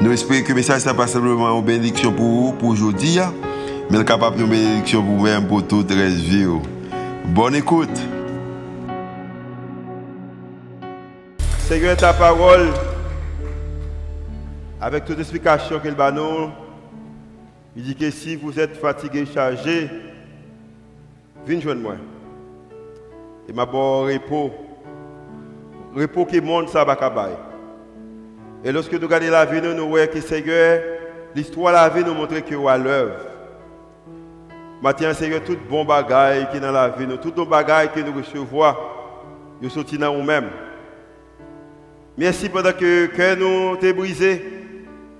Nous espérons que le message n'est pas simplement une bénédiction pour vous, pour aujourd'hui, hein. mais capable de bénédiction pour vous-même, pour toute la vie. Oh. Bonne écoute. Seigneur, ta parole, avec toute explication qu'il va nous, il dit que si vous êtes fatigué, chargé, venez joindre moi. Et ma bon repos, repos qui monte ça va et lorsque nous regardons la vie, nous voyons que Seigneur, l'histoire de la vie nous montre que à l'œuvre. Maintenant, Seigneur, tout bon bagaille qui est dans la vie, tout nos bagaille que nous recevons, nous sortis dans nous-mêmes. Merci pendant que cœur nous est brisé.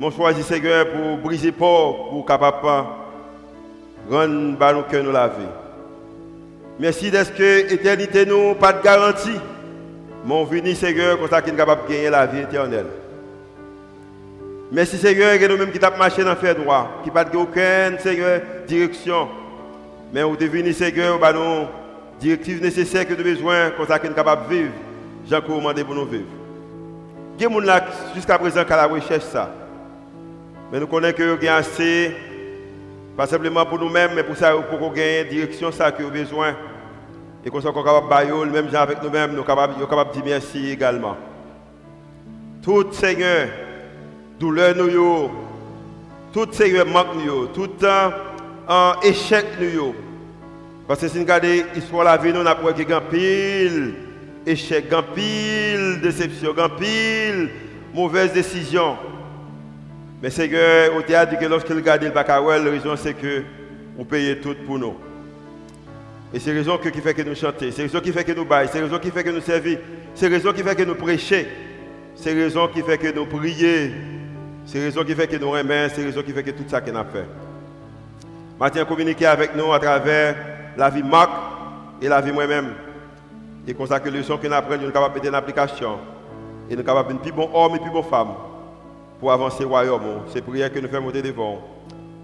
Mon choisi, Seigneur, pour briser pour, pour capable rendre nos cœur nous la vie. Merci d'être que l'éternité nous pas de garantie. Mon venu, Seigneur, comme ça qu'il est capable de gagner la vie éternelle. Merci Seigneur, que nous-mêmes qui tapons marché dans le droit, qui n'a aucune Seigneur, direction. Mais vous devenez Seigneur, bah, nous directives nécessaires que nous avons besoin, pour que nous capables de vivre. J'ai commandé pour nous vivre. Il y a des gens jusqu'à présent qui la recherche ça. Mais nous connaissons que nous avons assez, pas simplement pour nous-mêmes, mais pour ça, pour qu'on gagne direction ça que nous avons besoin. Et qu'on soit capable de même gens avec nous-mêmes, nous sommes capables de dire merci également. Tout Seigneur, douleur nous, tout ces manque nous, tout un échec nous. Parce que si nous regardons l'histoire de la vie, nous avons qu'il y a pile échec, pile déception, pile mauvaise décision. Mais Seigneur, au théâtre, que lorsqu'il regarde le Bacawel, la raison c'est que vous payez tout pour nous. Et c'est la raison qui fait que nous chantons, c'est la raison qui fait que nous baillons, c'est la raison qui fait que nous servons, c'est la raison qui fait que nous prêchons, c'est la raison qui fait que nous prions. C'est raison qui fait que nous aimons, c'est raison qui fait que tout ça qu'on a fait. Maintenant, communiquer avec nous à travers la vie Marc et la vie moi-même. Et comme ça que les leçons qu'on apprend, nous sommes capables de mettre en application. Et nous sommes capables de plus bon homme et plus bon femme pour avancer au royaume. C'est prière que nous faisons monter devant.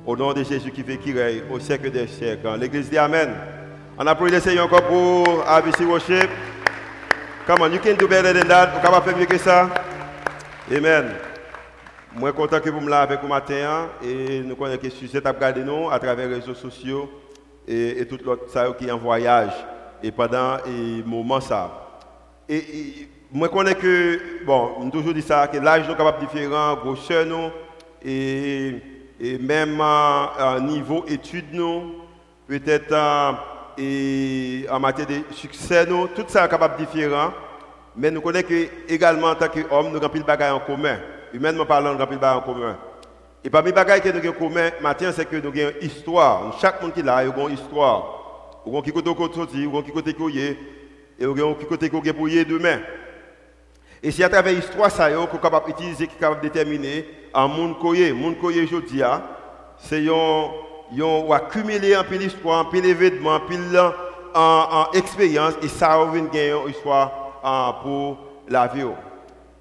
Au nom de Jésus qui fait qui règne au siècle des siècles. L'église dit Amen. On applaudit le Seigneur encore pour ABC Worship. Come on, you can do better than that. Vous pouvez faire mieux que ça? Amen. Moi, content que vous me l'avez avec vous matin et nous connaissons que sujet à regarder nous à travers les réseaux sociaux et, tout l'autre ça qui est en voyage. Et pendant et moment ça. Et, moi, je connais que, bon, toujours dit ça, que l'âge est capable différent, grosseur nous, et, et même à, niveau études peut-être et en matière de succès tout ça est capable différent, mais nous connaissons que, également en tant qu'homme, nous avons pile bagaille en commun humainement parlant, nous avons en commun. Et parmi les choses que nous avons en commun, c'est que nous avons une histoire. Chaque monde qui est là, a une histoire. A qui côté sorti, il a qui côté qui et il a qui côté qui pour demain. Et c'est à travers l'histoire ça qu'on est capable d'utiliser, qui est capable de déterminer un monde koye, monde koye aujourd'hui, c'est un accumulé un peu d'histoire, un peu d'événements, un peu d'expérience, et ça a gagner une histoire pour la vie.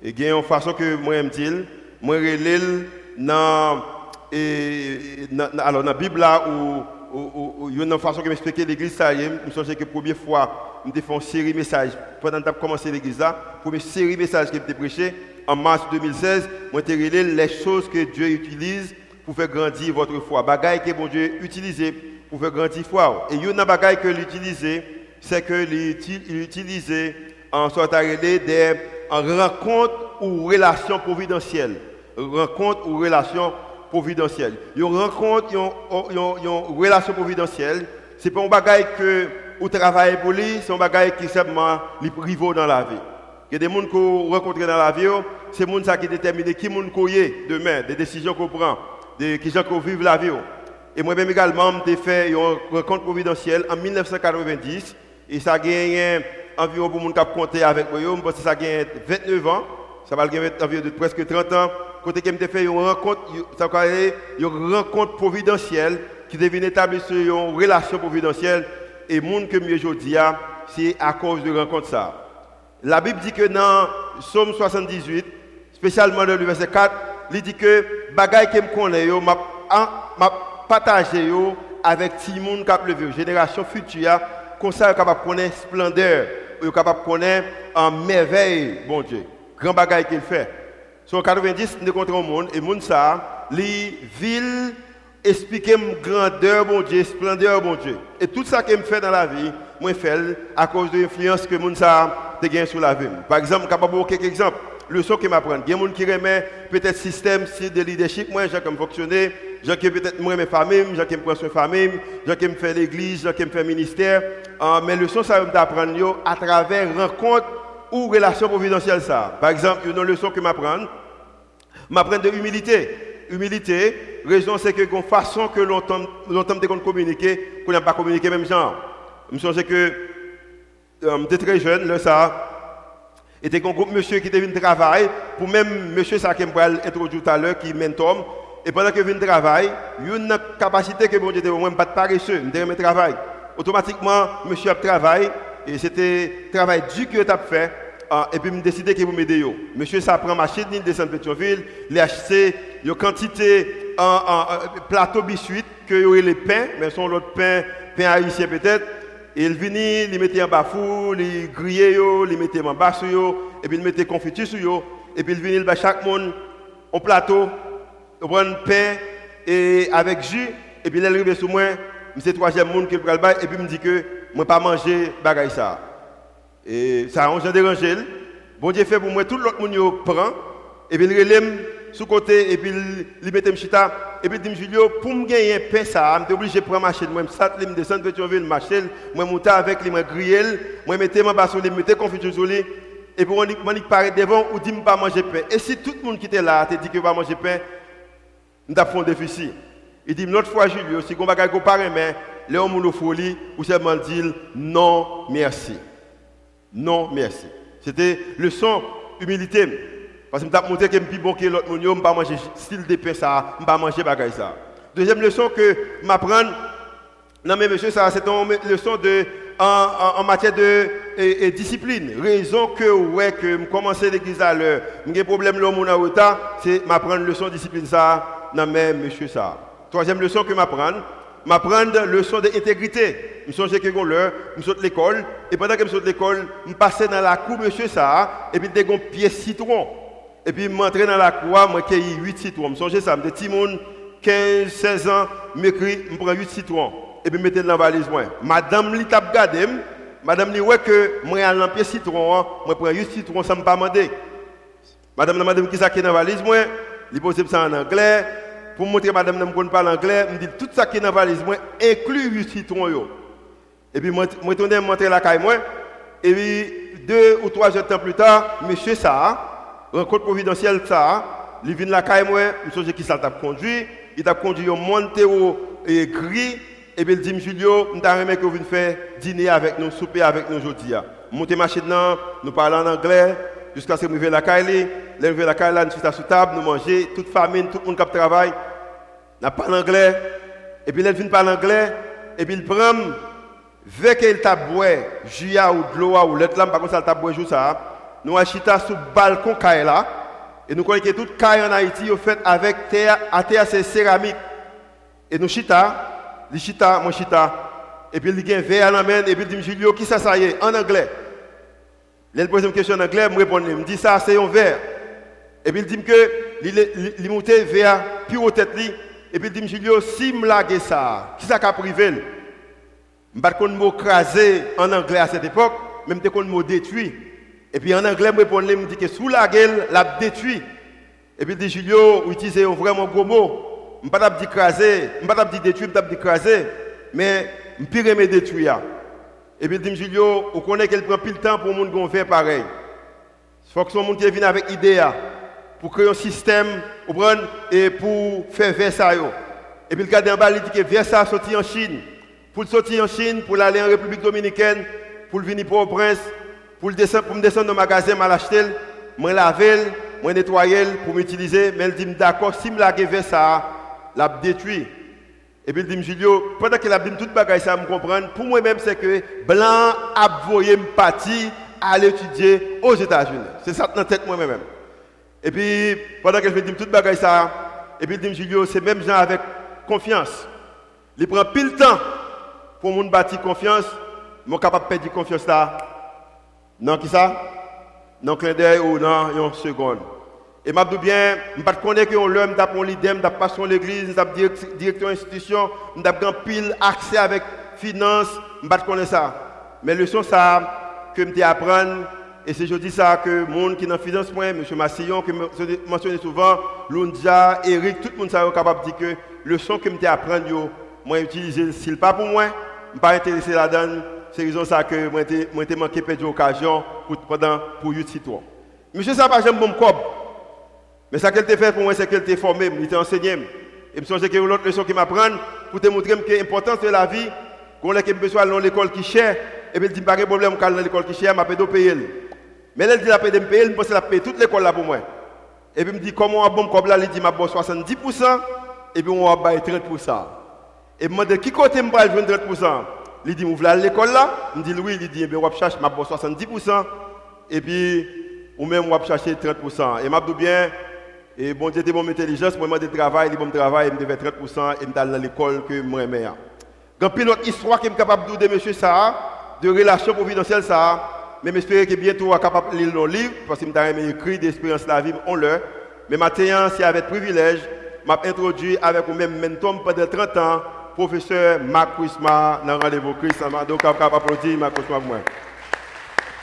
Et il y a une façon que moi j'aime dire, moi je dans dans la Bible là il y a une façon que m'expliquer l'église ça je me souviens que la première fois je fait une série de messages pendant que j'ai commencé l'église là, première série de messages que j'ai prêché en mars 2016, moi j'ai les choses que Dieu utilise pour faire grandir votre foi. Bagaille que bon Dieu utilise pour faire grandir foi. Et il y a une bagaille que l'utiliser, c'est que l'utiliser en sorte des rencontre ou relation providentielle. Rencontre ou relation providentielle. Une rencontre, une relation providentielle, c'est pas un bagage que vous travaillez pour lui, c'est un bagage qui simplement les dans la vie. Il y a des gens que vous rencontrez dans la vie, c'est les gens qui déterminent qui est demain, des décisions qu'on prend, de qui gens qui vivent la vie. Et moi-même également, j'ai fait une rencontre providentielle en 1990 et ça a gagné environ pour mon cap compter avec moi, parce que ça a 29 ans, ça va gagner environ presque 30 ans. côté que me fait une rencontre, ça une rencontre providentielle qui devient établie sur une relation providentielle et monde que mieux aujourd'hui c'est à cause de rencontre ça. La Bible dit que dans Psaume 78, spécialement dans le verset 4, il dit que bagaille que me connais m'a partagé avec tout le monde qui a génération future comme ça capable connaître splendeur, capable de connaître en merveille bon Dieu. Grand bagaille qu'il fait. Sur 90, nous rencontrons le monde et le monde ça, les villes expliquer grandeur bon Dieu, splendeur bon Dieu. Et tout ça que me fait dans la vie, moi fait à cause de l'influence que monde ça a sur la vie. Par exemple, capable de quelques exemples. Le son que m'apprend. Il y a des gens qui remet peut-être système de leadership, moi, j'ai comme fonctionner, j'ai qui peut-être moi mes familles, j'ai qui me soin famille, j'ai qui me l'église, j'ai qui me fait ministère. Uh, mais le son ça m'apprendre à travers rencontre ou relation providentielle ça. Par exemple, une leçon que m'apprend, m'apprend de humilité humilité, raison c'est que une façon que l'on tente de communiquer, qu'on n'a pas communiqué même genre. Je souviens que euh, j'étais très jeune, là, ça, était un groupe monsieur qui venu travailler, pour même monsieur ça qui m'a introduit tout à l'heure, qui mentor, et pendant que je viens travailler, il y a une capacité que bon Dieu moi pas de paresseux, je travail. travail. Automatiquement, monsieur a travaillé, et c'était travail dur que as fait, ah, et puis me décidé que vous m'aider. Monsieur ça prend il descend de Pétionville, il a acheté une quantité en, plateau biscuit que y aurait les pains, mais son l'autre pain, pain haïtien peut-être. Et il venait, il mettait en bafou, il grillait, il mettait en bas et puis il mettait confiture sur et puis il venait, chaque monde au plateau, il prend pain et avec jus, et puis il est arrivé sur moi, c'est le troisième monde qui prend le bail, et puis il me dit que je ne pas manger bagaille ça. Et ça a dérangé. Bon Dieu fait pour moi, tout l'autre monde prend, et puis il relève sous côté, et puis il met chita, et puis il dit Julio, pour me gagner pain, ça, je suis obligé de prendre ma chaîne. Moi, je me descendre de Pétionville, ma chaîne, moi, monter avec lui, griller, moi, mettre ma basse sur lui, mettre confiture sur lui, et puis moi, je paraît devant, ou dit pas manger pain. Et si tout le monde qui était là te dit que pas manger pain, nous avons un déficit. Il dit, notre fois, Julio, si on va comparer, mais, les hommes folie, ou seulement non, merci. Non, merci. C'était le son humilité. Parce que je montré que je suis bon que l'autre monde, je ne pas manger style de pain ça, je ne pas manger bagaille ça. Deuxième leçon que je m'apprends, non mais monsieur, ça c'est une leçon de, en, en, matière de discipline. Raison que ouais que je commence l'église à l'heure, j'ai un problème là mon retard, c'est m'apprendre leçon de discipline ça, non mais monsieur ça. Troisième leçon que je m'apprends, m'apprendre leçon d'intégrité. Je me souviens que l'heure, je saute l'école, et pendant que je saute l'école, je passais dans la cour, monsieur ça, et puis j'ai un pied citron. Et puis je m'entraîne dans la cour, je j'ai 8 citrons. Je me souviens ça, petit monde, 15, 16 ans, m'écrit, je prends 8 citrons. Et puis je mets dans la valise. Moi. Madame li t'a regardé, madame dit ouais que moi j'ai un pied citron, hein. moi prends 8 citrons, ça ne me pas demander. Madame m'a demandé qui ça dans la valise, moi, il pose ça en anglais pour montrer madame ne parle anglais, me dit tout ça qui est dans la valise, moi, inclut 8 citrons. Yo. Et puis, je tourne montrer la caille. Et puis, deux ou trois heures de temps plus tard, monsieur ça, rencontre providentielle ça, il vient la caille, moi, je sais qui ça t'a conduit, il t'a conduit au monter au gris, et puis il dit, Julio, nous avons que vous faire dîner avec nous, souper avec nous aujourd'hui. Monter machine, nous parlons en anglais, jusqu'à ce que nous la caille, lever la caille là, nous sommes sur table, nous manger, toute famille, tout le monde qui travaille, nous parlons anglais, et puis il vient parler anglais, et puis il prend, vu qu'il t'a juillet ou de l'eau ou l'autre là, par contre ça t'a boire ça, nous achita sur le balcon caille là, et nous connaissons toute caille en Haïti est faite avec terre, à terre c'est céramique. Et nous chita, les chita, moi chita, et puis il dit un verre à et puis il dit, Julio, qui ça ça y est, en anglais. Il pose une question en anglais, je réponds, il me dit ça, c'est un verre. Et puis il dit que il monte vers au tête et puis il dit Julio si me lague ça, qui ça a privé Je ne sais mot crasé en anglais à cette époque, même te qu'on mot détruit. Et puis en anglais, je réponds, il me dit que sous la gueule, l'a détruit. Et puis il dit Julio utilise un vraiment gros mot. Je ne pas dire craser, je ne pas dire détruire, je ne pas dire craser, mais je me détruire. Et puis il dit Julio, on connaît qu'elle prend plus le temps pour le monde faire pareil. Il faut que ce monde qui vienne avec idée pour créer un système et pour faire Versailles. Et puis le cadre en bas, il dit que Versailles sorti en Chine. Pour sortir en Chine, pour aller en République dominicaine, pour venir pour au prince, pour, descendre, me descendre dans le magasin, je l'acheter, je laver, moi nettoyer pour m'utiliser, mais il dit d'accord, si me la vers ça, l'a détruit. Et puis il dit Julio, pendant qu'il a dit toute bagaille ça me comprendre, pour moi-même c'est que blanc a voyé me partir à l'étudier aux États-Unis. C'est ça dans tête moi-même. Et puis pendant que je dis toute bagaille ça, et puis il dit Julio, c'est même gens avec confiance. Il prend pile temps pour mon bâtir confiance, mon capable de perdre confiance là. Non qui ça? Non clin d'œil ou non une seconde. Et je dis bien, je ne connais que l'homme t'a pour l'idée, je passion l'église, je directeur institution, je un pile accès avec finance, je connais ça. Mais le son ça que je apprendre et c'est dis ça que monde qui dans finance point, M. Massillon, que je mentionne souvent, Lundja, Eric, tout le monde est capable de dire que le son que je apprendre, moi utiliser le pas pour moi, je pas intéressé là-dedans. C'est raison ça que moi j'ai manqué de l'occasion pour pendant pour toi. Monsieur ça pas j'aime bon. Mais ça qu'elle t'a fait pour moi, c'est qu'elle t'a formé, il t'a enseigné. Et je pense que une autre leçon qui m'apprend pour te montrer que l'importance de la vie, qu'on a besoin à l'école qui cher, et puis il dit pas de problème, quand dans l'école qui cher, je vais payer. Mais elle dit la paye de me payer, je pense qu'elle a payé toute l'école là pour moi. Et puis me dit comment un bon comme là, il dit m'a 70%, et puis on va payer 30%. Et je me demande qui côté je vais 30%. Il dit, vous voulez l'école là? Je me dit oui, il dit, eh bien, on va chercher ma 70%, et puis, ou même on va chercher 30%. Et je dis bien, et bon Dieu était mon intelligence, moi je travail, il bon travail, il me devait 30% et me dans l'école que moi j'aimais. Quand puis notre histoire qui est capable de monsieur ça, de relation providentielle ça, mais j'espère que bientôt on capable de lire nos livres parce que je écrit d'expérience de la vie, on l'a. Mais maintenant, c'est avec privilège, m'a introduit avec vous même mentor pendant 30 ans, professeur Marc Wisma dans rendez-vous Christ. Donc, on capable applaudir Marc Wisma pour moi.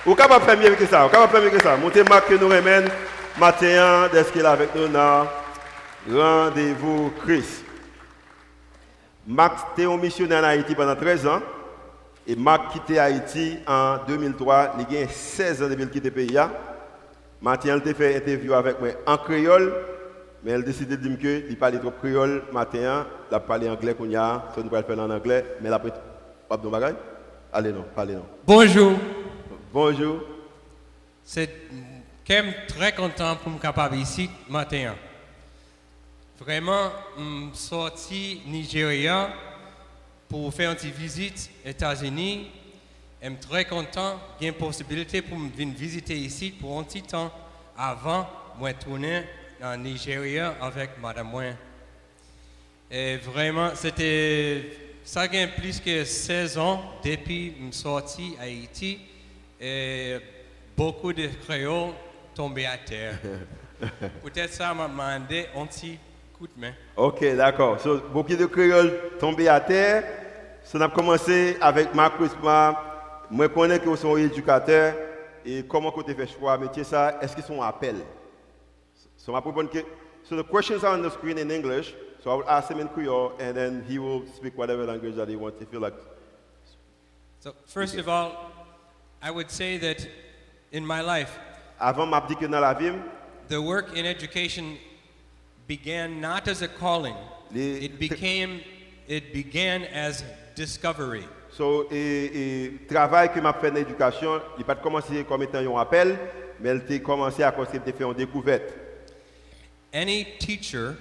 Vous capable faire mieux que ça, vous capable faire mieux que ça. Montez Marc que nous remène matin, d'être qu'il est avec nous? Dans Rendez-vous Christ. Marc était un missionnaire en Haïti pendant 13 ans. Et Marc quitté Haïti en 2003. Il a 16 ans depuis qu'il quitté le pays. Matin, il a fait une interview avec moi en créole. Mais elle a décidé de dire qu'il parlait trop créole matin. Il a parlé anglais qu'on y a. Ça nous faire en anglais. Mais il a pris pas de bagage. Allez non, parlez non. Bonjour. Bonjour. C'est suis très content pour me capable ici matin. Vraiment, je suis sorti Nigeria pour faire une visite aux États-Unis. Je suis très content d'avoir une possibilité pour venir visiter ici pour un petit temps avant de tourner en Nigeria avec Madame Moin. Et vraiment, c'était ça a plus que 16 ans depuis que je suis sorti à Haïti. Et beaucoup de créoles tombé à terre. Peut-être ça m'a demandé un petit coup de main. Ok, d'accord. So, beaucoup de créoles tombés à terre. Ça a commencé avec Marc Wisma. Moi, je connais que vous êtes éducateur. Et comment vous avez fait choix? Métier ça Est-ce qu'ils sont appel? So, ma que so the questions are on the screen in English. So I will ask him in Creole, and then he will speak whatever language that he wants. If you like. So first of all, I would say that in my life, avant m'a dit que dans la vie, the work in education began not as a calling. It became it began as discovery. So, et, et travail que m'a fait dans l'éducation, il pas commencé comme étant un appel, mais il a commencé à cause de faire une découverte. Any teacher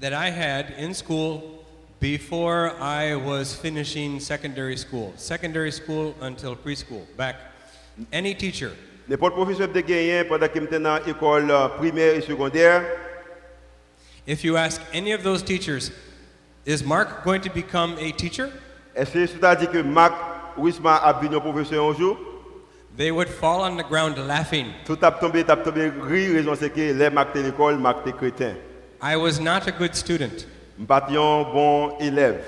that I had in school before I was finishing secondary school, secondary school until preschool, back, any teacher N'importe professeur de gagné pendant qu'il était dans l'école euh, primaire et secondaire. If you ask any of those teachers, is Mark going to become a teacher? Est-ce que tu as dit que Marc Wisma a devenu professeur un jour? They would fall on the ground laughing. Tout a tombé, a tombé rire, raison c'est que les Marc de l'école, Marc de chrétien. I was not a good student. M'pas un bon élève.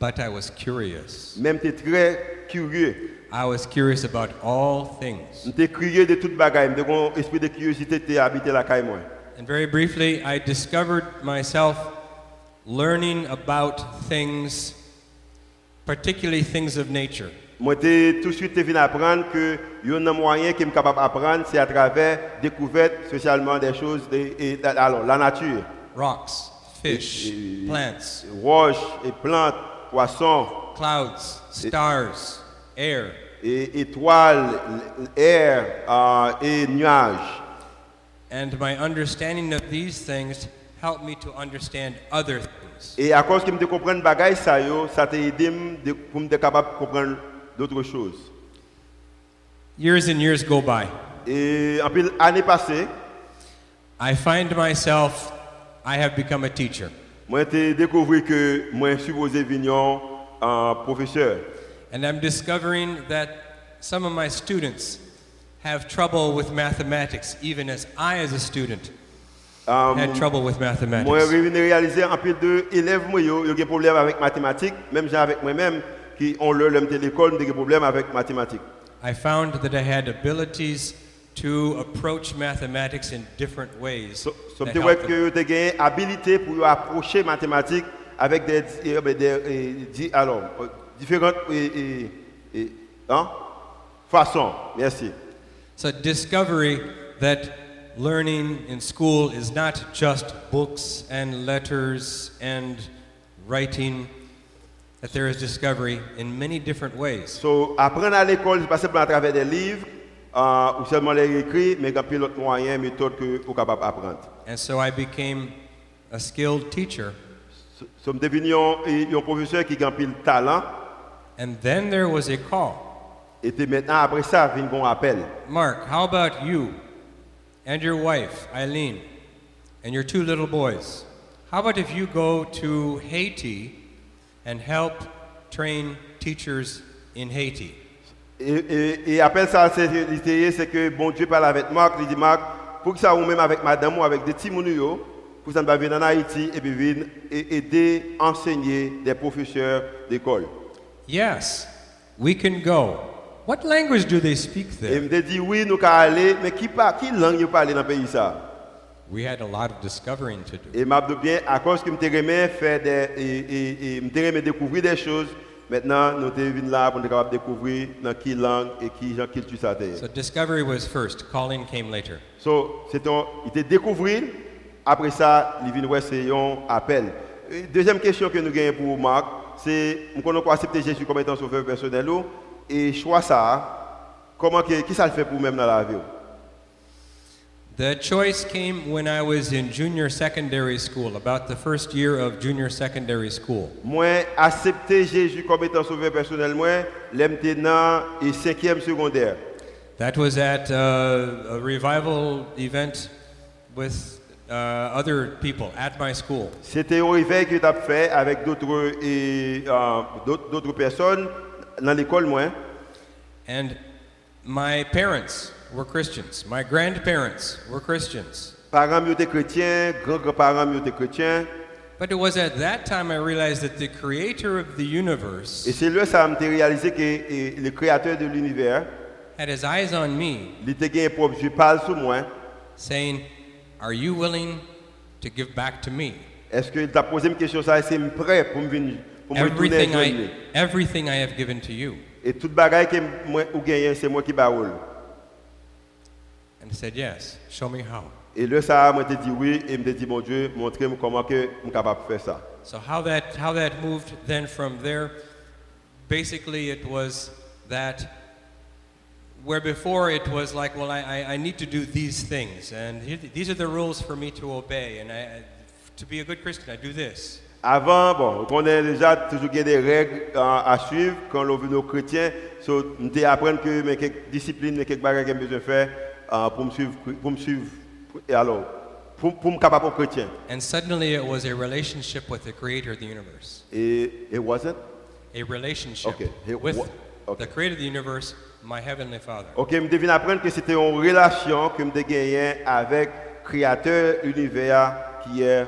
But I was curious. Même tu très curieux. I was curious about all things. de toute bagaille, esprit de curiosité la And very briefly, I discovered myself learning about things, particularly things of nature. Moi, tout de suite venu apprendre que un moyen qui est capable d'apprendre, c'est à travers découverte, spécialement des choses de alors, la nature. Rocks, fish, plants. Roches et plantes, poissons. Clouds, stars et étoiles, air euh, et nuages. And my understanding of these things helped me to understand other things. Et à cause que je comprends bagay ça yo, ça t'a aidé pour me capable comprendre d'autres choses. Years and years go by. Et en pile année passée, I find myself, I have become a teacher. moi j'ai découvert que moi supposé venir un professeur. And I'm discovering that some of my students have trouble with mathematics, even as I, as a student, Um, had trouble with Moi, mathematics. je viens de réaliser un peu de élèves moi yo, yo des problèmes avec mathématiques, même j'ai avec moi-même qui ont le l'homme de l'école, des problèmes avec mathématiques. I found that I had abilities to approach mathematics in different ways. So, so that helped que tu une habilité pour approcher mathématiques avec des, eh, des, eh, alors, différentes eh, eh, eh, hein, façons. Merci. So discovery that learning in school is not just books and letters and writing, that there is discovery in many different ways. So, apprendre à l'école, pas simplement à travers des livres euh, ou seulement les écrits, mais il y a d'autres moyens, méthodes que vous capable d'apprendre. And so I became a skilled teacher. So, so, devenu un, un professeur qui a pile talent. And then there was a call. Et puis maintenant, après ça, vient un appel. Mark, how about you and your wife, Eileen, and your two little boys? How about if you go to Haiti and help train teachers in Haiti? Et, et, et appel ça, c'est que bon Dieu parle avec Marc, il dit Marc, pour que ça ou même avec madame ou avec des petits pour que ça ne va venir en Haïti et puis venir aider, enseigner des professeurs d'école. Yes, we can go. What language do they speak Et there? il me dit oui, nous allons aller, mais qui, par, qui langue vous parlez dans le pays ça We had a lot of discovering to do. Et m'a dit bien, à cause que me faire des, et, et, et me aimé découvrir des choses, maintenant nous sommes venus là pour être capable découvrir dans quelle langue et qui genre culture ça était. So discovery was first, calling came later. So, c'est un, il était découvert. Après ça, il vient ouais, c'est un appel. Et Deuxième question que nous gagnons pour Marc, c'est nous avons accepter Jésus comme étant sauveur personnel et choix ça, comment que, qui ça le fait pour même dans la vie? The choice came when I was in junior secondary school, about the first year of junior secondary school. Moi, accepter Jésus comme étant sauveur personnel, moi, dans et secondaire. That was at uh, a revival event with uh, other people at my school. C'était un réveil que tu as fait avec d'autres et, euh, d'autres personnes dans l'école, moi. And my parents were Christians. My grandparents were Christians. Parents été chrétiens, grands-grands-parents m'ont été chrétiens. But it was at that time I realized that the creator of the universe Et c'est là ça m'a réalisé que le créateur de l'univers, had his eyes on me, il était propre Dieu parle sur moi. saying, Are you willing to give back to me? Est-ce qu'il t'a posé une question ça, est-ce que je suis prêt pour me venir, pour me Everything I, everything I have given to you. Et toute bagaille que moi ou gagné, c'est moi qui baoule. And he said, Yes, show me how. Et là ça moi te dit oui et me dit mon Dieu, montrez-moi comment que suis capable de faire ça. So how that how that moved then from there, basically it was that where before it was like, well, I, I, I need to do these things, and these are the rules for me to obey, and I, to be a good Christian, I do this. Avant, bon, on connaît déjà toujours qu'il y a des règles euh, à suivre quand on veut nos chrétiens. So, on te apprendre que mais quelques disciplines, quelques bagages j'ai besoin faire euh, pour me suivre, pour me suivre. Et alors, pour, pour me capable chrétien. And suddenly it was a relationship with the Creator of the universe, Et it wasn't. a relationship Okay, with okay. the Creator of the universe, my heavenly Father. Ok, je devine apprendre que c'était une relation que je gagnais avec Créateur univers qui est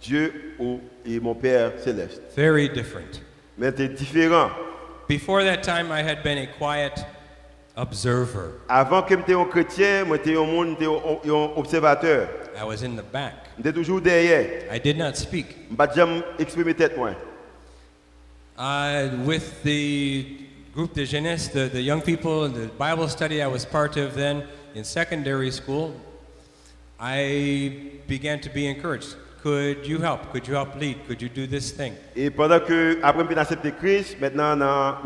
Dieu ou, et mon Père céleste. Very different. Mais c'est différent. Before that time, I had been a quiet observer. Avant que je sois un chrétien, j'étais un monde, j'étais un, observateur. I was in the back. J'étais toujours derrière. I did not speak. Je ne pas jamais exprimer tête moi. Uh, with the group de jeunesse, the, the young people, the Bible study I was part of then in secondary school, I began to be encouraged. Could you help? Could you help lead? Could you do this thing? Et pendant que, après que accepté Christ, maintenant,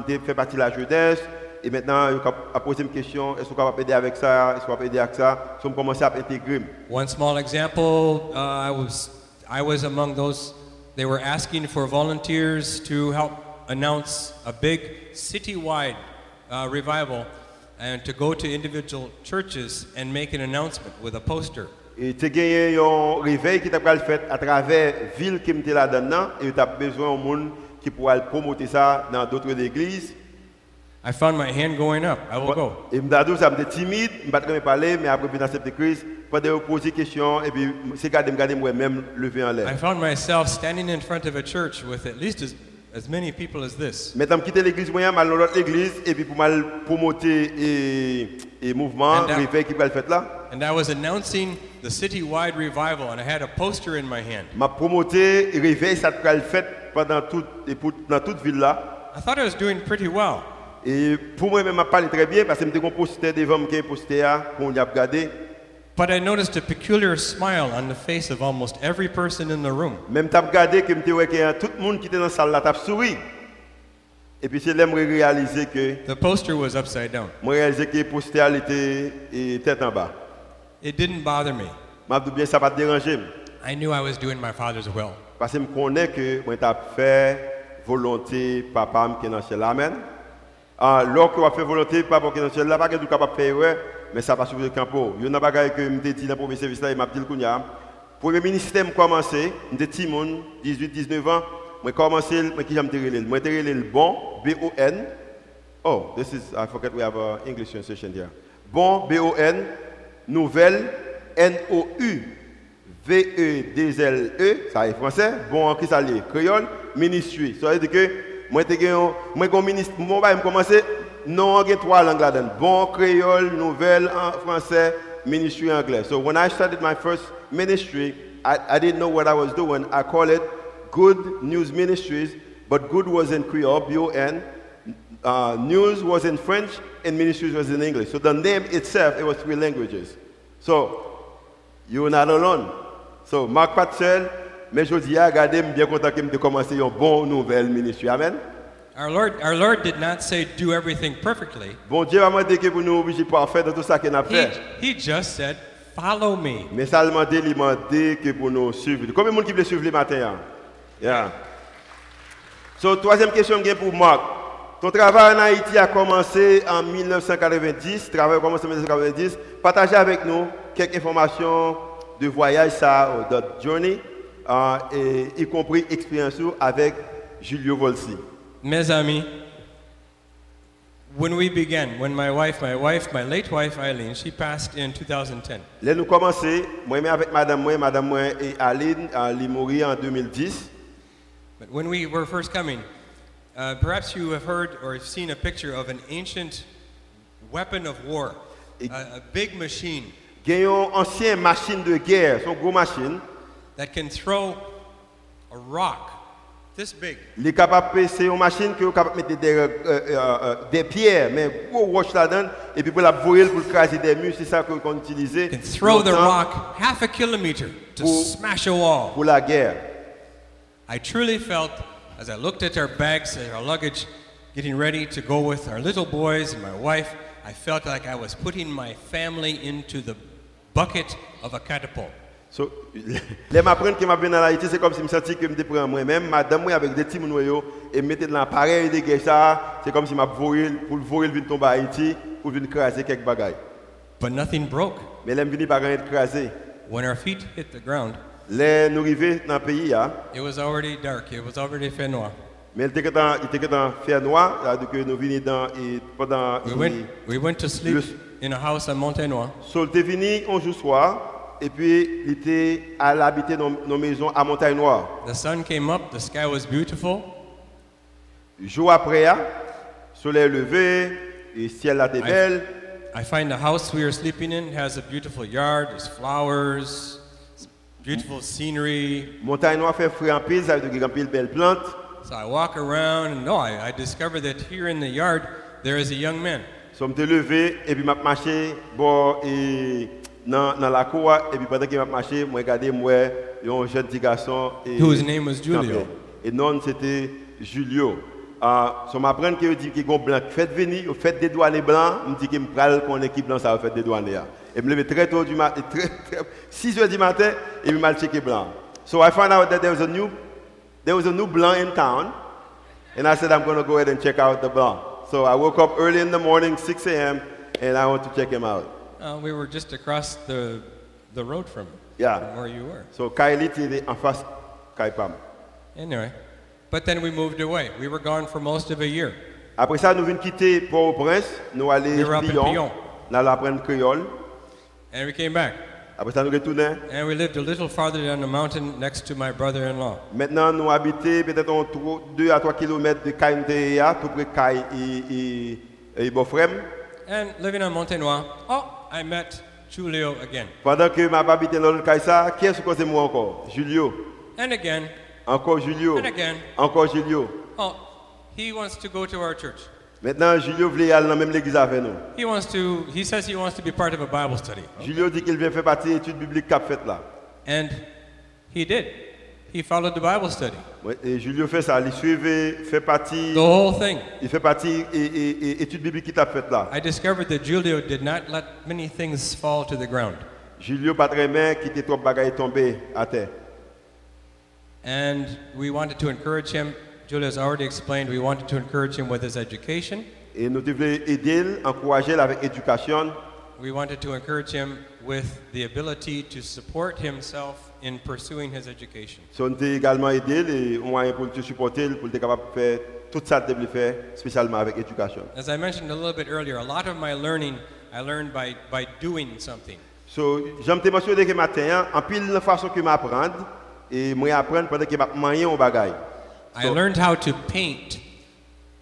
j'ai fait partie de la jeunesse, Et maintenant, a posé une question, est-ce qu'on peut aider avec ça, est-ce qu'on peut aider avec ça. So, on commence à intégrer. One small example, uh, I was I was among those. They were asking for volunteers to help announce a big citywide uh, revival, and to go to individual churches and make an announcement with a poster. Et tu as gagné un réveil qui t'a fait à travers la ville qui était là-dedans, et tu as besoin de monde qui pourra promouvoir ça dans d'autres églises. I found my hand going up. I will go. Et je me ça me timide, je ne pas très parler, mais après, dans cette crise, pendant que je poser des questions, et puis, c'est garder, garder moi-même lever en I l'air. found myself standing in front of a church with at least as, as many people as this. Maintenant, je quitte l'église, je vais dans l'autre église, et puis pour mal promouvoir et, et mouvement, réveil qui va faire là. And I was announcing the citywide revival, and I had a poster in my hand. m'a promoté et réveil ça va le fait pendant toute et pour- dans toute ville là I thought I was doing pretty well. et pour moi même m'a parlé très bien parce que me poster devant moi qui est poster là qu'on y a regardé But I noticed a peculiar smile on the face of almost every person in the room. même t'as regardé que me ouais que tout le monde qui était dans la salle là t'a souri et puis c'est là que réalisé que The poster was upside down. moi réalisé que poster était tête en bas It didn't bother me. m'a bien ça va déranger I knew I was doing my father's will. parce que je connais que moi t'as fait volonté papa qui est dans ciel amen Ah, lorsque on fait volonté papa qui est dans ciel là pas que tout capable faire ouais, mais ça va sur le campo il y a une bagaille que me dit dans le premier service le ministère m'a commencé petit monde 18 19 ans moi commencé moi qui j'aime tirer le bon B O N oh this is I forget we have a English translation here bon B O N nouvelle N O U V-E-D-L-E, ça est français, bon, qui ça lié, créole, ministry. Ça veut dire que moi, j'ai un moi, comme ministre, moi, je commencer, non, trois langues. Bon, créole, nouvelle, en français, ministry anglais. So when I started my first ministry, I, I didn't know what I was doing. I call it Good News Ministries, but good was in Creole, B-O-N. Uh, news was in French and ministries was in English. So the name itself, it was three languages. So You're not alone. So, Marc pas seul, mais je dis, regardez, bien content que je commencé une bonne nouvelle ministry. Amen. Our Lord, our Lord did not say do everything perfectly. Bon Dieu va demander que vous nous obligez pas faire dans tout ça qu'on a He, fait. he just said, follow me. Mais ça demandé, il dit que pour nous suivre. Combien de monde qui veut suivre le matin? hein? Yeah. So, troisième question que pour Marc. Ton travail en Haïti a commencé en 1990. Travail a commencé en 1990. Partagez avec nous quelques informations de voyage, ça, ou de journey, euh, et, y compris expérience avec Julio Volsi. Mes amis, when we began, when my wife, my wife, my late wife Eileen, she passed in 2010. Là, nous commençons, moi-même avec madame, moi, madame, moi et Aline, euh, elle est morte en 2010. But when we were first coming, uh, perhaps you have heard or have seen a picture of an ancient weapon of war, a, a big machine une ancienne machine de guerre, son gros machine. that can throw a rock this big Il est capable de c'est une machine qui est capable de mettre des, euh, euh, euh, des pierres, mais gros roche là-dedans, et puis pour la voyer, pour craser des murs, c'est ça qu'on utilisait can throw the rock half a kilometer to Pour- smash a wall. pour la guerre. I truly felt, as I looked at our bags and our luggage, getting ready to go with our little boys and my wife, I felt like I was putting my family into the bucket of a catapult. So, les m'apprendre que m'a venu dans Haïti, c'est comme si je me sentais que je me prends moi-même, madame moi avec des petits mounouyo, et me mettre dans l'appareil de guerre ça, c'est comme si m'a voyé, pour le voyer, venir tomber à Haïti, pour venir craser quelques bagailles. But nothing broke. Mais là, je venu par être crasé. When our feet hit the ground, Là, nous arrivons dans le pays, hein, it was already dark. It was already fait noir. mais il était dans, il était dans fer noir, c'est-à-dire que nous venons dans, et pendant, We went, we went to sleep in a house à Montenoy. So, il était venu un jour soir, et puis il était à l'habiter dans nos maisons à Montagne Noire. The sun came up, the sky was beautiful, Jour après, hein, soleil levé, et ciel était I- belle. I find the house we are sleeping in has a beautiful yard, there's flowers, beautiful scenery. Montagne Noire fait frais en pile, ça veut dire en pile belles plantes. So I walk around and no, I, I discover that here in the yard there is a young man. So, je me suis levé, et puis je marché bon, et dans, dans la cour, et puis pendant que je marché, je regardé moi, un jeune petit garçon. Et, Whose name was Julio? Et non, c'était Julio. Ah, so m'apprendre que dit que gon blanc faites venir, faites des douanes blancs, me dit que me pral qu'on équipe blanc ça fait des douanes là. Et me lever très tôt du matin, 6 heures du matin et me mal checker blanc. So I found out that there was a new there was a new blanc in town and I said I'm going to go ahead and check out the blanc. So I woke up early in the morning 6 a.m. and I went to check him out. Uh, we were just across the, the road from, Yeah. from where you were. So Kylie était en face Kaipam. Anyway, but then we moved away. We were gone for most of a year. Après ça, nous venons quitter Port-au-Prince, nous allons We in Lyon, nous allons apprendre créole. And we came back. Après ça, nous retournons. And we lived a little farther down the mountain next to my brother in law. Maintenant, nous habitons peut-être en 2 à 3 km de Kaimtea, tout près de Kai et, et, et Bofrem. And living on Montenoy, oh, I met Julio again. Pendant que ma habité dans le Kai, ça, qui est-ce que c'est moi encore Julio. And again, Encore Julio. and again. Encore Julio. Oh, he wants to go to our church. Maintenant, Julio voulait aller dans même église avec nous. He wants to, he says he wants to be part of a Bible study. Julio dit qu'il vient faire partie de l'étude biblique qu'a faite là. And he did. He followed the Bible study. Ouais, Et Julio fait ça, il suivait, fait partie, The whole thing. il fait partie et, et, et étude biblique qu'il a faite là. I discovered that Julio did not let many things fall to the ground. Julio pas très bien, qui était trop bagaille tombé à terre. And we wanted to encourage him. Julio's already explained we wanted to encourage him with his education. Et nous devons aider, encourager avec éducation. We wanted to encourage him with the ability to support himself in pursuing his education. Nous devons également aider les moyens pour te supporter, pour être capable de faire tout ça que tu faire, spécialement avec éducation. As I mentioned a little bit earlier, a lot of my learning I learned by, by doing something. So, j'aime te mentionner que matin, en pile de façon que m'apprendre, et moi apprendre pendant que je moyen au bagaille. I learned how to paint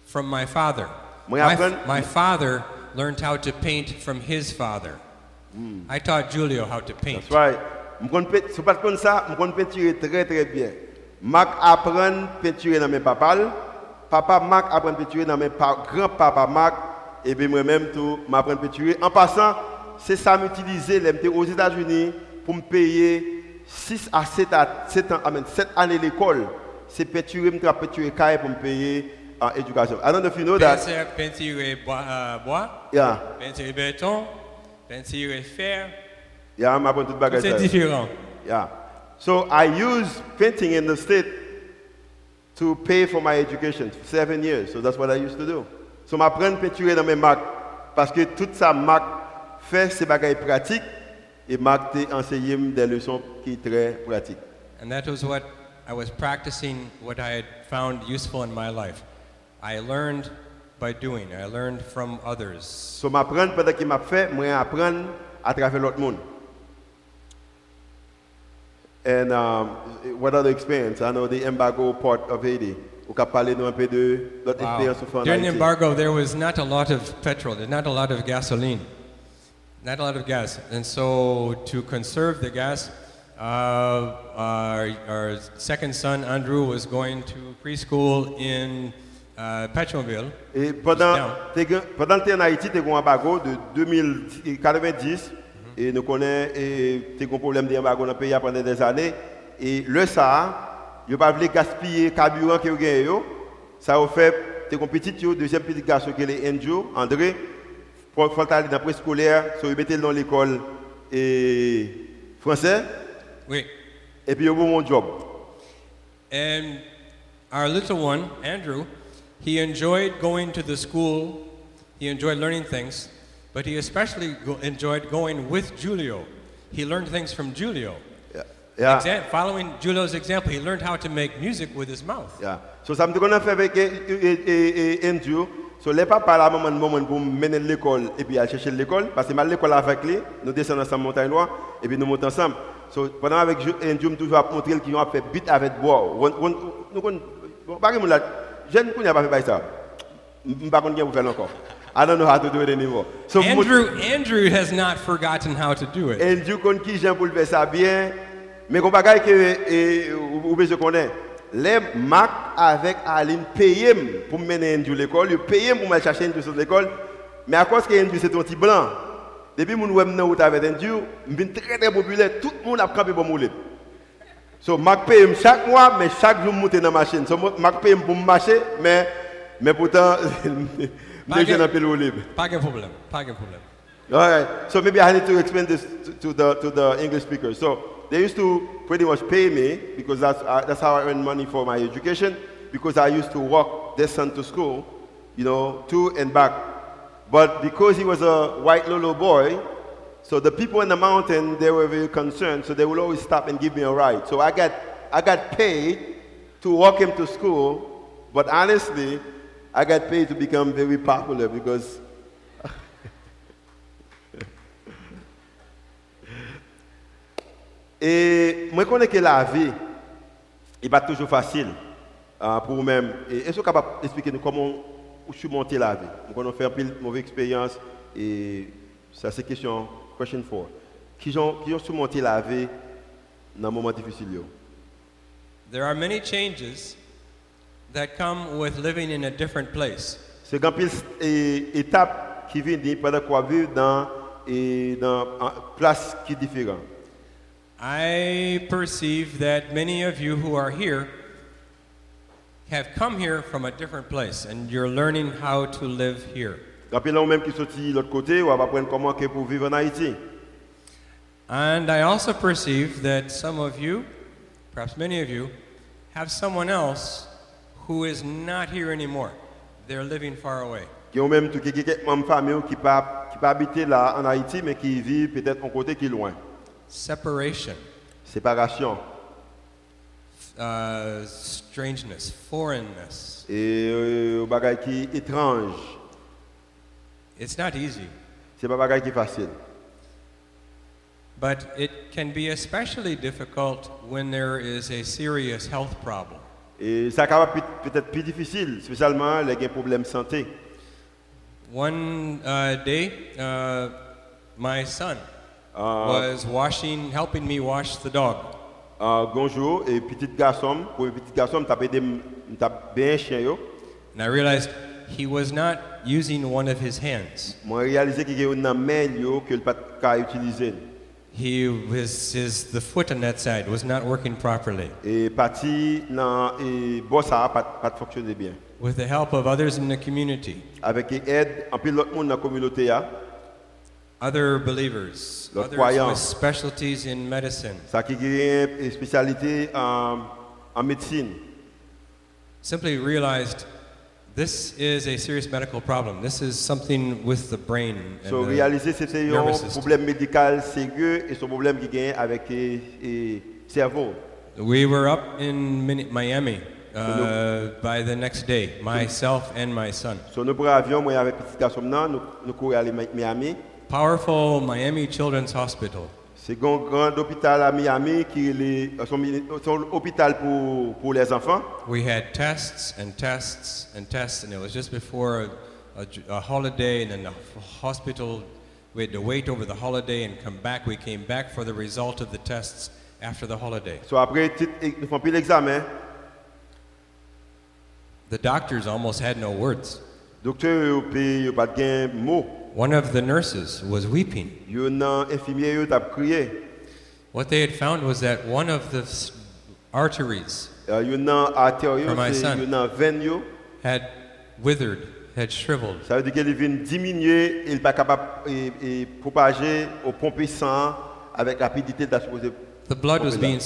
from my father. My, my father learned how to paint from his father. Hmm. I taught Julio how to paint. That's right. Je C'est parce que ça, je connais peinturer très très bien. Marc apprend à peinturer dans mes papas. Papa Marc apprend à peinturer dans mes pa- grand-papa Marc. Et bien moi-même, tout, m'apprends à peinturer. En passant, c'est ça m'utiliser j'étais aux États-Unis pour me payer 6 à 7, à 7 ans, amen, 7 années l'école. C'est peinturer, me peinturer caille pour me payer en éducation. I don't know if you know that. Peinture, peinture bois, euh, bois, Yeah, peinture béton, peinture fer, yeah, m'apprends tout bagage. c'est différent. Yeah. So I used painting in the state to pay for my education for seven years. So that's what I used to do. So m'apprendre à peinturer dans mes marques parce que toute ça marque fait ces bagages pratiques et marque enseigné des leçons qui sont très pratiques. And that was what I was practicing, what I had found useful in my life. I learned by doing, I learned from others. So m'apprendre pendant qu'il m'a fait, moi apprendre à travers l'autre monde. And um, what other experience? I know the embargo part of Haiti. Vous pouvez parler nous un de notre Wow. expérience au fond During the embargo, there was not a lot of petrol, there's not a lot of gasoline, not a lot of gas. And so, to conserve the gas, uh, our, our second son, Andrew, was going to preschool in uh. Et pendant, Down. t'es gen- pendant que tu en Haïti, tu as un embargo de 2090 et nous connaissons et tu as un problème d'embargo dans le pays pendant des années. Et le ça, il ne pas gaspiller le carburant que avez. Ça a fait, petit yo, deuxième petit garçon qui est Andrew, André, pour aller dans préscolaire, so, il mettait dans l'école et français, Oui. et puis il a mon job. And our little one, Andrew, he enjoyed going to the school, he enjoyed learning things, but he especially go- enjoyed going with Julio. He learned things from Julio. Yeah. Yeah. Exa- following Julio's example, he learned how to make music with his mouth. Yeah. So ça me qu'on fait avec Andrew. So les papas là maman maman pour mener l'école et puis aller chercher l'école parce que mal l'école avec lui, nous descendons ensemble montagne noire et puis nous montons ensemble. So pendant avec Andrew toujours à montrer qu'ils ont fait beat avec bois. On- on- Nous kon bon pas que là jeune qu'on a pas fait ça. Je pas qu'on pour faire encore. I don't know how to do it anymore. So Andrew, Andrew has not forgotten how to do it. Andrew kon qui j'aime pour le faire ça bien, mais qu'on bagaille que eh, ou ou besoin connaît. Les Mac avec Aline payé pour mener Andrew à l'école, ils payé pour me chercher Andrew sur l'école, mais à cause que Andrew c'est un petit blanc. Depuis mon web dans route avec Andrew, je suis très très populaire, tout le monde a campé pour mouler. So Mac paye chaque mois, mais chaque jour monter dans la machine. So Mac paye pour marcher, mais Mais pourtant, Pas les jeunes que- un peu. Pas de problème, pas de problème. All right. So maybe I need to explain this to, to the to the English speakers. So they used to pretty much pay me because that's uh, that's how I earn money for my education. Because I used to walk their son to school, you know, to and back. But because he was a white Lolo boy, so the people in the mountain they were very concerned. So they would always stop and give me a ride. So I got I got paid to walk him to school. But honestly, I got paid to become very popular because Et moi, je connais que la vie n'est pas toujours facile euh, pour vous-même. Est-ce que vous êtes capable d'expliquer nous comment vous surmonter la vie? Nous avons fait un peu de mauvaise expérience et ça, c'est question, question 4. Qui ont, qui ont surmonté la vie dans un moment difficile? There are many changes that come with living in a different place. C'est pile étape qui viennent pendant qu'on vit dans et dans place qui est différente. I perceive that many of you who are here have come here from a different place and you're learning how to live here. A même qui sorti l'autre côté, on va apprendre comment que pour vivre en Haïti. And I also perceive that some of you, perhaps many of you, have someone else who is not here anymore. They're living far away. qui ont même quelques membres famille qui pas qui pas habiter là en Haïti mais qui vivent peut-être en côté qui loin. Separation, Séparation uh, strangeness, foreignness. et euh, bagay qui étrange. It's not easy, C'est pas bagay qui facile. but it can be especially difficult when there is a serious health problem. Et ça peut- peut-être plus difficile, spécialement les problèmes de santé. One uh, day, uh, my son Ah. was washing, helping me wash the dog. Un bonjour et petit garçon, pour petit garçon, m'a aidé m'a bien chien yo. And I realized he was not using one of his hands. Moi réalisé qu'il y a une main yo que le pas ka utiliser. He was his the foot on that side was not working properly. Et parti et bon ça pas pas fonctionner bien. With the help of others in the community, Avec aide en pile l'autre monde dans la communauté a. other believers, Los others croyants. with specialties in medicine, Ça qui a une spécialité en, en médecine. simply realized this is a serious medical problem. This is something with the brain. and So the réaliser c'était un problème médical sérieux et son problème qui gagne avec le cerveau. We were up in Miami uh, by the next day, myself and my son. So nous prenons avion moi avec petit garçon là, nous nous courons aller Miami. Powerful Miami Children's Hospital. C'est un grand hôpital à Miami qui est son, son hôpital pour, pour les enfants. We had tests and tests and tests, and it was just before a, a holiday, and then the hospital, we had to wait over the holiday and come back. We came back for the result of the tests after the holiday. So après nous faisons plus l'examen. The doctors almost had no words. Docteur pas de mots. One of the nurses was weeping. Infirmier. What they had found was that one of the arteries Euh, For my son. veine. yo. had withered, had shriveled. Ça veut dire qu'il vient diminuer, il pas capable propager au pomper sang avec rapidité. The blood was being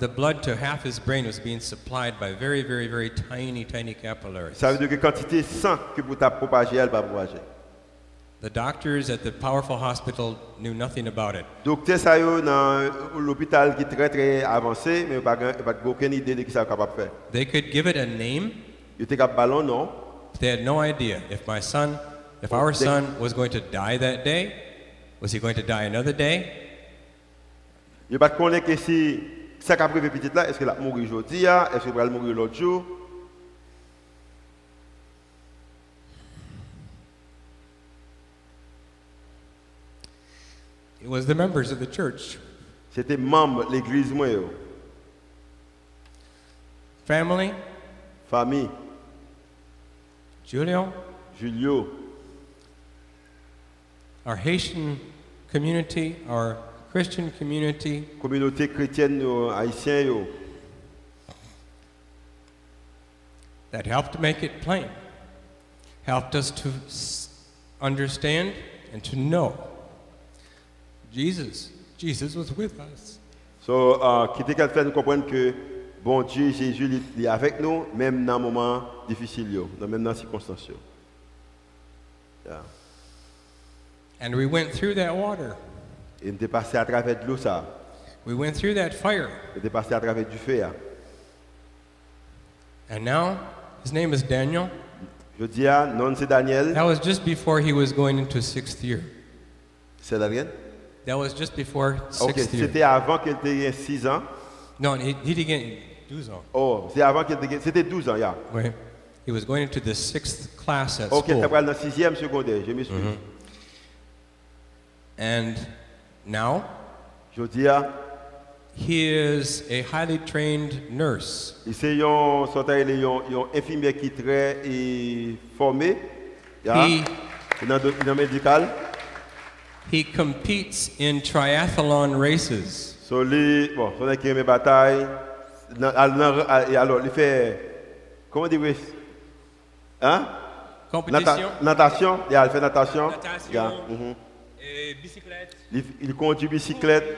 the blood to half his brain was being supplied by very, very, very tiny, tiny capillaries. Ça veut dire que quantité de sang que ta elle va propager. The doctors at the powerful hospital knew nothing about it. Docteur ça yo dans l'hôpital qui très très avancé, mais pas pas aucune idée de qu'il est capable faire. They could give it a name, était capable de ballon non. they had no idea if my son, if our son was going to die that day, was he going to die another day? Il pas connaît que si ça qu'a prévu petit là, est-ce qu'il a mourir aujourd'hui, est-ce qu'il va mourir l'autre jour. It was the members of the church, C'était membre l'église moi yo. family, famille, Julio, Julio, our Haitian community, our Christian community, communauté chrétienne yo, haïtien yo. that helped make it plain. helped us to understand and to know Jesus. Jesus was with us. So, euh, qui était fait nous comprendre que bon Dieu, Jésus, il est avec nous, même dans les moments difficiles, yo, dans- même dans les circonstances. yo. Yeah. And we went through that water. Et nous sommes passé à travers de l'eau, ça. We went through that fire. Nous sommes passé à travers du feu. And now, his name is Daniel. Je dis à non, c'est Daniel. That was just before he was going into sixth year. C'est Daniel? That was just before Ok, sixth year. c'était avant qu'il ait 6 ans. No, he, he didn't get 12 ans. Oh, c'est avant qu'il ait... C'était 12 ans, yeah. Wait. He was going into the sixth class at Ok, school. dans le 6e secondaire, je m'excuse. And now, Je dis à, he is a highly trained nurse. il un un infirmier qui est très eh, formé. Yeah. He, dans le médical. He competes in triathlon races. So, lui, bon, son qui aime bataille. Dans- al- dans- al- Alors, il fait, comment dire, hein? Compétition, natation, il fait natation. Natation. Yeah, et bicyclette. il, il conduit bicyclette,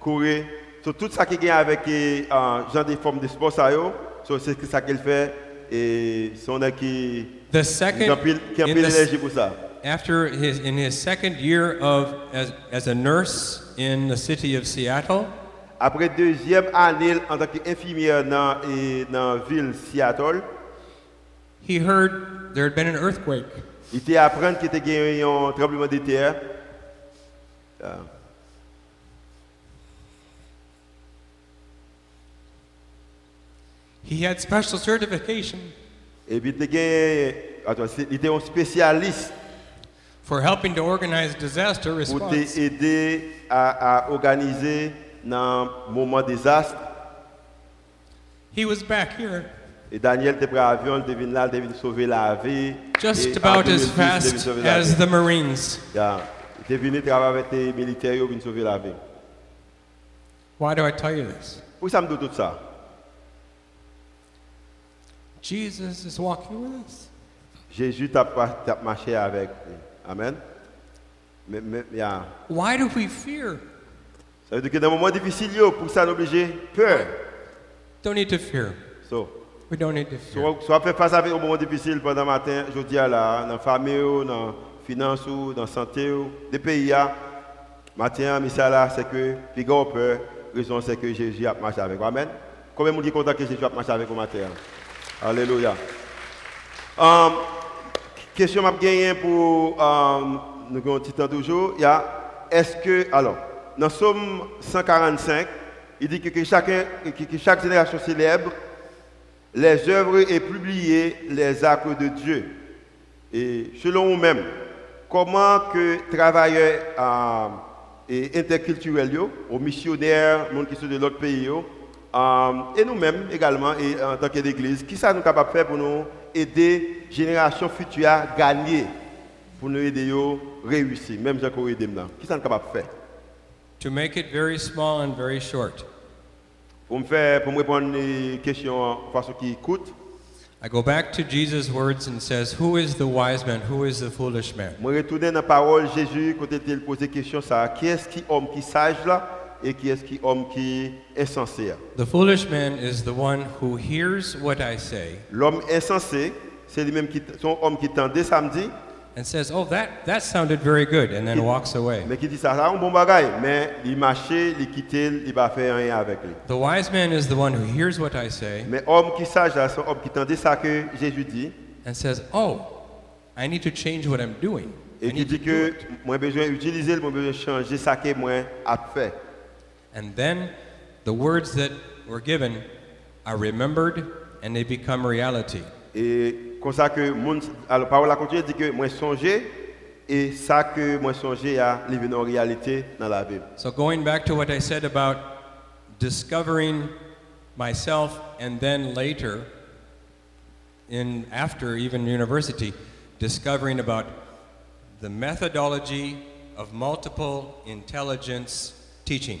courir. So, tout ça qui avec euh, des formes de sport, ça, yo, so, c'est ça qu'il fait. Et son qui qui a pile d'énergie pour ça. After his, in his second year of as, as a nurse in the city of Seattle, Après deuxième année en tant qu'infirmière dans et dans la ville Seattle, he heard there had been an earthquake. il était apprendre qu'il était un tremblement de terre. Ah. He had special certification Et puis il était attends, il était un spécialiste for helping to organize disaster pour response. t'aider à, à organiser dans un moment désastre. He was back here Et Daniel était pris à l'avion, il devait là, il devait sauver la vie. just Et en about 2010, as fast sauver la as vie. the Marines. Yeah. Était venu travailler avec les militaires il devait sauver la vie. Why do I tell you this? Pourquoi ça me dit tout ça? Jesus is walking with us. Jésus t'a t'a marché avec lui. Amen. Mais, mais, yeah. Why do we fear? Ça veut dire que dans un moment difficile, pour ça, on est obligé peur. Don't need to fear. So, We don't need to fear. soit, soit faire face avec un moment difficile pendant le matin, je dis là, dans la famille, dans la finance, dans la santé, des pays, matin, mais ça là, c'est que, puis on peur, la raison c'est que Jésus a marché avec vous. Amen. Combien de monde qui est content que Jésus a marché avec vous matin? Alléluia. Um, question m'a gagné pour um, nous avons un petit temps toujours. Il y a est-ce que alors dans Somme 145, il dit que, que chacun que, que chaque génération célèbre les œuvres et publier les actes de Dieu. Et selon vous-même, comment que travailleurs euh, et interculturels, aux missionnaires, gens qui sont de l'autre pays, euh, et nous-mêmes également, et en tant qu'Église, qui ça nous capable de faire pour nous aider génération future à gagner, pour nous aider à réussir, même si on aider maintenant. Qui nous capable de faire? To make it very small and very short, Pour me faire, pour me répondre les questions de façon qui coûte, I go back to Jesus' words and says, Who is the wise man? Who is the foolish man? Je retourne dans la parole Jésus, quand il posé la question, ça, qui est-ce qui homme qui sage là? Et qui est-ce qui homme qui est insensé The foolish man is the one who hears what I say L'homme insensé, c'est lui-même qui, son homme qui tendait samedi, and says, Oh, that, that sounded very good, and then walks away. mais qui dit ça, ça un bon bagaille, mais il marchait, il quittait, il va faire rien avec lui. The wise man is the one who hears what I say Mais homme qui sage là, c'est un homme qui tendait ça que Jésus dit, and says, Oh, I need to change what I'm doing. Et qui dit que moi j'ai besoin d'utiliser, moi j'ai besoin de changer ça que moi a fait. And then the words that were given are remembered and they become reality. Et comme ça que moun, alors parole a continué dit que moi songer et ça que moi songer livré en réalité dans la vie. So going back to what I said about discovering myself and then later in after even university discovering about the methodology of multiple intelligence teaching.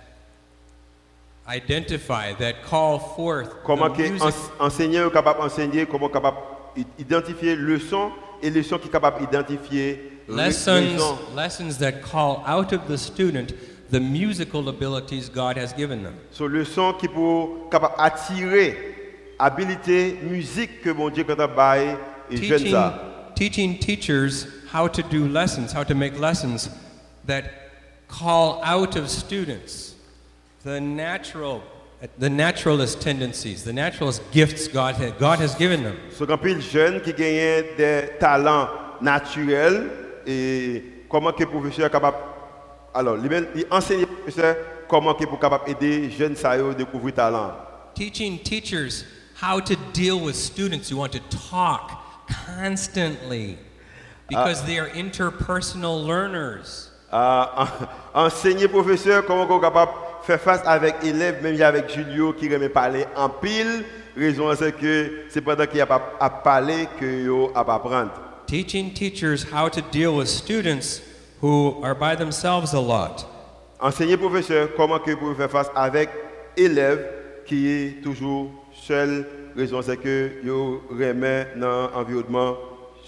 identify, that call forth Comment the que music, ens- enseignant est capable d'enseigner, comment capable d'identifier leçons et leçons qui capable d'identifier ra- lessons, raisons. lessons that call out of the student the musical abilities God has given them. So, leçons qui pour capable attirer habilité musique que mon Dieu quand bail et jeune ça. teaching teachers how to do lessons, how to make lessons that call out of students the natural, the naturalist tendencies, the naturalist gifts God, ha- God has given them. So, quand pile jeunes qui gagnent des talents naturels et comment que professeur capable alors, il enseigne professeur comment que pour capable aider jeunes ça découvrir talent. Teaching teachers how to deal with students who want to talk constantly because ah. they are interpersonal learners. en- ah, enseigner professeur comment qu'on capable faire face avec élèves, même avec Julio qui aime parler en pile. Raison c'est que c'est pendant qu'il a pas à parler que yo a pas apprendre. Teaching teachers how to deal with students who are by themselves a lot. Enseigner professeur comment que pour faire face avec élèves qui est toujours seul. Raison c'est que yo remet dans environnement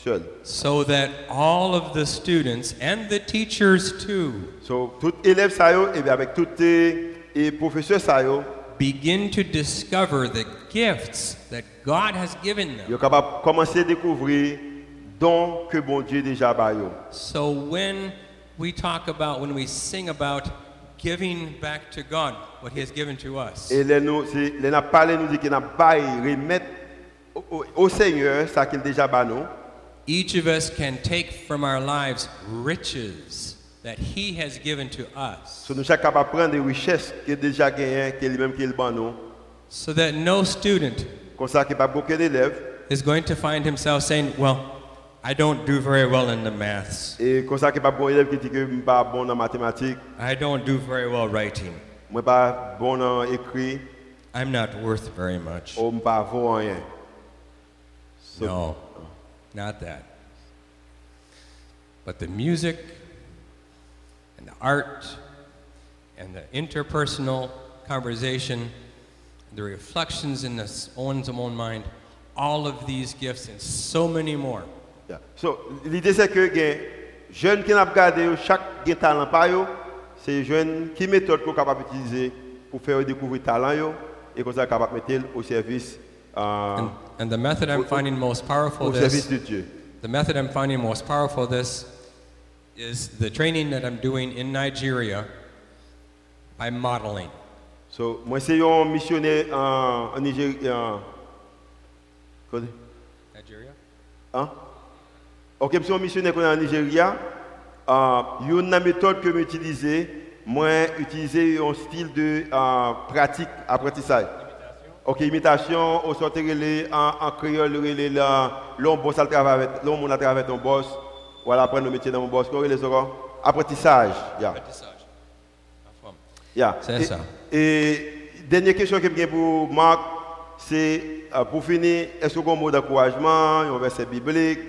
seul. so that all of the students and the teachers too So tout élève ça yo et bien avec tout et, professeur ça yo, begin to discover the gifts that God has given them. yo capable commencer découvrir dons que bon Dieu déjà ba yo. So when we talk about, when we sing about giving back to God what He has given to us, Et les nous, c'est- les n'a parlé, nous dit qu'il n'a pas remettre au, Seigneur ça qu'il déjà ba nous. each of us can take from our lives riches that He has given to us, So nous sommes capables de prendre des richesses qu'il déjà gagné, qu'il lui-même qu'il ban nous. so that no student Comme ça qu'il n'y a pas beaucoup d'élèves. is going to find himself saying, Well, I don't do very well in the maths, Et comme ça qu'il pas beaucoup d'élèves qui disent que pas bon en mathématiques, I don't do very well writing, pas bon en écrit, I'm not worth very much. Oh, pas bon rien. So- No, not that. But the music and the art and the interpersonal conversation, the reflections in the one's own mind, all of these gifts and so many more Yeah. So, l'idée c'est que les jeunes qui pas regardé, chaque gen talent par yo, c'est jeunes qui méthode qu'on capable d'utiliser pour faire découvrir talent yo, et comme ça capable de mettre au service euh, And, and the method I'm finding most powerful au service this, de Dieu. the method I'm finding most powerful this is the training that I'm doing in Nigeria by modeling. So, moi c'est un missionnaire en, en Nigeria. En, quoi? Nigeria? Hein? Ok, je suis un missionnaire en Nigeria. Euh, une méthode que j'utilise, moi utiliser un style de euh, pratique, apprentissage. Ok, imitation, au sortir les en, en créole, les l'homme boss à avec, l'homme à avec ton boss. Voilà, apprendre le métier dans mon boss. Comment les encore? Apprentissage. Yeah. Apprentissage. Yeah. C'est et, ça. Et dernière question que j'ai pour Marc, c'est euh, pour finir, est-ce qu'on a un mot d'encouragement, un verset biblique,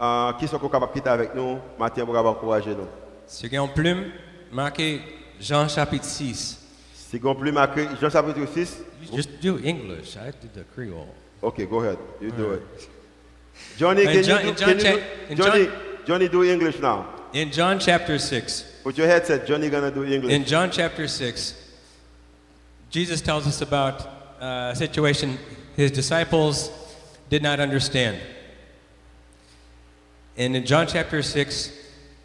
euh, qui sont capables de quitter avec nous, matin pour encourager nous? Sur une plume, marqué Jean chapitre 6. Si on plus marqué, Jean chapitre 6, You just do English. I did the Creole. okay, go ahead, you do it. Johnny, can John- you do, John can you do, Johnny, John- Johnny do English now. In John chapter 6, Put your headset, Johnny gonna do English. in John chapter 6, Jesus tells us about a situation his disciples did not understand. And in John chapter 6,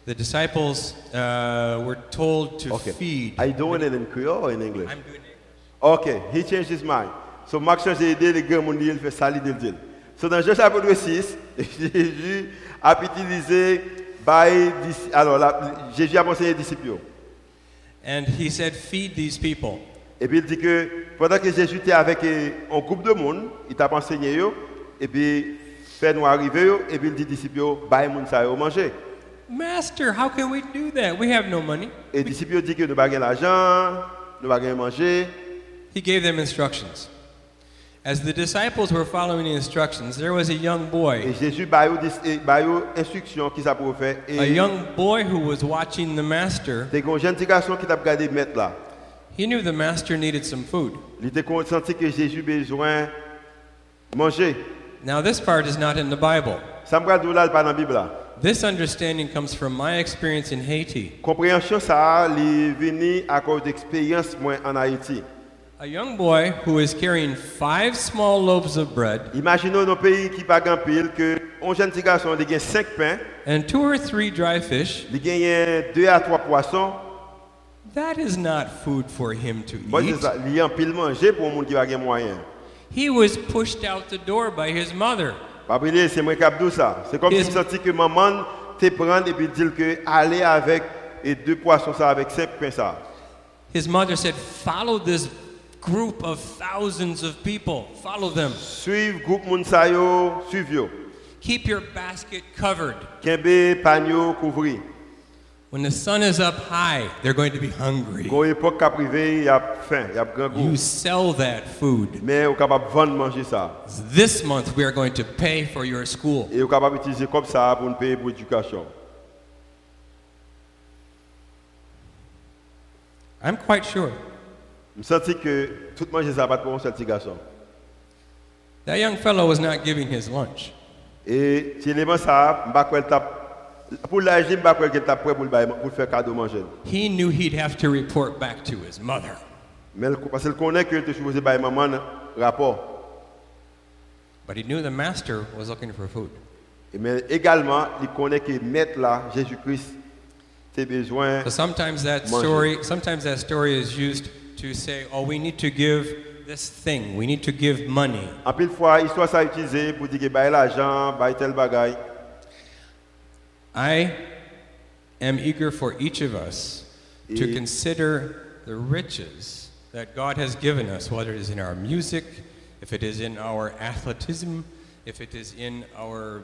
the disciples uh, were told to okay. feed. Are you doing it in Creole or in English? I'm doing it. Ok, he changed his mind. So Marc change l'idée, les grands monde il fait le So dans Jean chapitre 6, Jésus a utilisé by dis- alors là, Jésus a enseigné les disciples. And he said, Feed these people. Et puis il dit que pendant que Jésus était avec eh, un groupe de monde, il t'a enseigné et puis fait nous arriver et puis il dit disciples yo, moun ça yo manger. Master, how can we do that? We have no money. Et les disciples dit que nous pas l'argent, nous pas manger. He gave them instructions. As the disciples were following the instructions, there was a young Et boy, Jésus a eu des instructions qui ça pour faire. a Et young boy who was watching the master. des jeunes petits garçons qui t'a regardé mettre là. He knew the master needed some food. Il était senti que Jésus besoin manger. Now, this part is not in the Bible. Ça me regarde là, pas dans la Bible là? This understanding comes from my experience in Haiti. Compréhension ça, est venu à cause d'expérience moi en Haïti. A young boy who is carrying five small loaves of bread Imaginons nos pays qui pas grand pile que un jeune petit garçon il gagne 5 pains, and two or three dry fish. il gagne 2 à 3 poissons. That is not food for him to eat. il y a pile manger pour un monde qui va gagner moyen. He was pushed out the door by his mother. Pas c'est moi qui dit ça. C'est comme si senti que maman te prend et puis dire que aller avec et deux poissons ça avec 5 pains ça. His mother said, Follow this group of thousands of people. Follow them. Suivre groupe moun sa yo. Keep your basket covered. Kembe panyo couvri. When the sun is up high, they're going to be hungry. Gon époque qu'a privé, y a faim, y a grand goût. You sell that food. Mais on capable vendre manger ça. This month, we are going to pay for your school. Et on capable utiliser comme ça pour payer pour l'éducation. I'm quite sure Je senti que tout manger ça pas pour un petit garçon. that young fellow was not giving his lunch. Et si l'élément ça, m'pa quoi pour l'âge, m'pa quoi qu'il t'a prêt pour faire cadeau manger. He knew he'd have to report back to his mother. Mais parce qu'il connaît que tu supposé bailler maman un rapport. But he knew the master was looking for food. Mais également, il connaît que maître là, Jésus-Christ, tes besoins. So sometimes that story, sometimes that story is used to say, "Oh, we need to give this thing. We need to give money." En pile fois, histoire ça utilisé pour dire que l'argent, bailler tel bagaille. I am eager for each of us to consider the riches that God has given us, whether it is in our music, if it is in our athleticism, if it is in our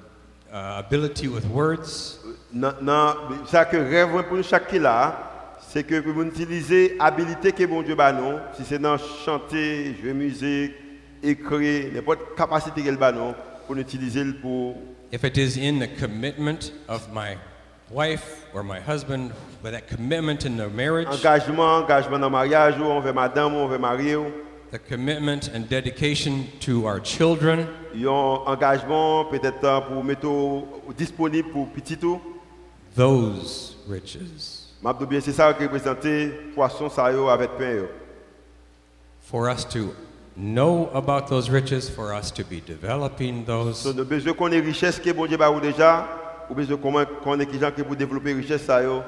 uh, ability with words. Non, non, ça que rêve pour chaque qui là, c'est que pour utiliser habilité que bon Dieu bat nous, si c'est dans chanter, jouer musique, écrire, n'importe capacité qu'elle bat nous, pour utiliser pour If it is in the commitment of my wife or my husband, with that commitment in the marriage, engagement, engagement dans mariage, ou envers madame, ou envers mari, ou. the commitment and dedication to our children, Il y a un engagement peut-être pour mettre disponible pour petit tout. those riches, M'abdou bien c'est ça qui représente poisson ça avec pain for us to know about those riches, for us to be developing those, So, nous besoin qu'on ait richesse que bon Dieu ba ou déjà, ou besoin qui gens qui pour développer richesse ça yo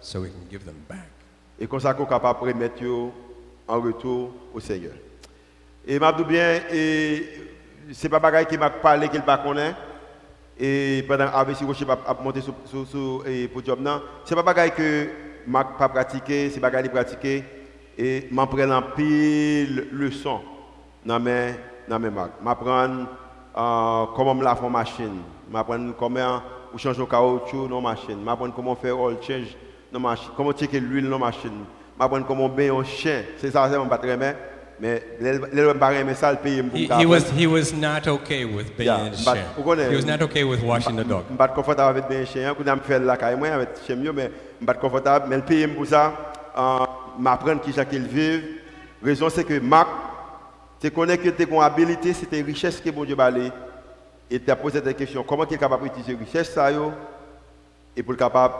so we can give them back. et comme ça qu'on capable remettre yo en retour au Seigneur. Et m'abdou bien et c'est pas bagaille qui m'a parlé qu'il pas connaît. Et pendant a monté sur sur sur et podium là, c'est pas bagaille que m'a pas pratiqué, c'est bagaille pratiquer et m'en prendre en pile leçon dans mes dans mes marques. M'apprendre euh, comment me laver une machine, m'apprendre comment ou changer le caoutchouc dans machine, m'apprendre comment faire oil change dans machine, comment checker l'huile dans machine, m'apprendre comment bien un chien. C'est ça c'est mon bien, mais pas aimer ça le payer pour He, was he was not okay with being Yeah, vous connaissez- He was not okay with washing the dog. Pas confortable avec bien chien, quand je fais la caille moi avec chien mieux mais pas confortable. Mais le payer pour ça euh, m'apprendre qui chaque il vivent. Raison c'est que Marc tu connais que une habilité, c'est une richesse que bon Dieu balé et tu as posé des questions. Comment tu es capable d'utiliser richesse ça yo? Et pour le capable